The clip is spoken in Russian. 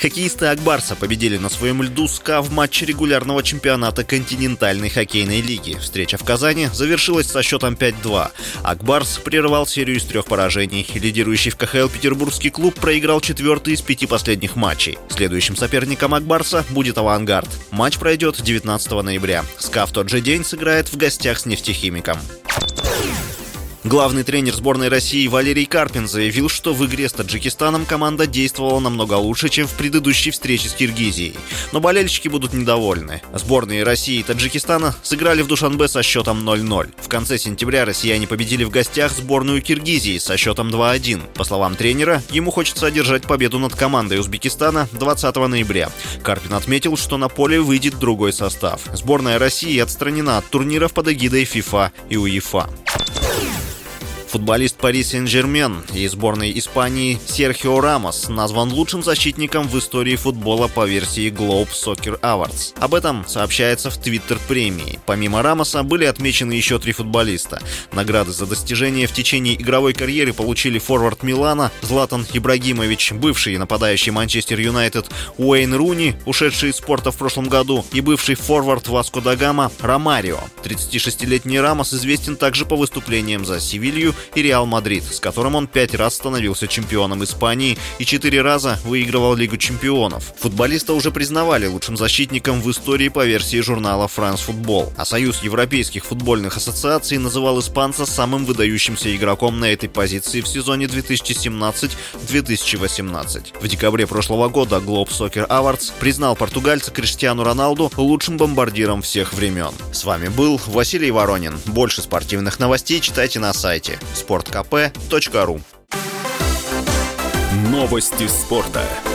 Хоккеисты Ак Барса победили на своем льду СКА в матче регулярного чемпионата континентальной хоккейной лиги. Встреча в Казани завершилась со счетом 5-2. Ак Барс прервал серию из трех поражений. Лидирующий в КХЛ петербургский клуб проиграл четвертый из пяти последних матчей. Следующим соперником Ак Барса будет «Авангард». Матч пройдет 19 ноября. СКА в тот же день сыграет в гостях с Нефтехимиком. Главный тренер сборной России Валерий Карпин заявил, что в игре с Таджикистаном команда действовала намного лучше, чем в предыдущей встрече с Киргизией. Но болельщики будут недовольны. Сборные России и Таджикистана сыграли в Душанбе со счетом 0-0. В конце сентября россияне победили в гостях сборную Киргизии со счетом 2-1. По словам тренера, ему хочется одержать победу над командой Узбекистана 20 ноября. Карпин отметил, что на поле выйдет другой состав. Сборная России отстранена от турниров под эгидой ФИФА и УЕФА. Футболист Пари Сен-Жермен и сборной Испании Серхио Рамос назван лучшим защитником в истории футбола по версии Globe Soccer Awards. Об этом сообщается в Твиттер премии. Помимо Рамоса были отмечены еще три футболиста. Награды за достижения в течение игровой карьеры получили форвард Милана Златан Ибрагимович, бывший нападающий Манчестер Юнайтед Уэйн Руни, ушедший из спорта в прошлом году, и бывший форвард Васко да Гама Ромарио. 36-летний Рамос известен также по выступлениям за Севилью и Реал Мадрид, с которым он пять раз становился чемпионом Испании и четыре раза выигрывал Лигу чемпионов. Футболиста уже признавали лучшим защитником в истории по версии журнала France Football, а Союз Европейских футбольных ассоциаций называл испанца самым выдающимся игроком на этой позиции в сезоне 2017-2018. В декабре прошлого года Globe Soccer Awards признал португальца Криштиану Роналду лучшим бомбардиром всех времен. С вами был Василий Воронин. Больше спортивных новостей читайте на сайте sportkp.ru Новости спорта.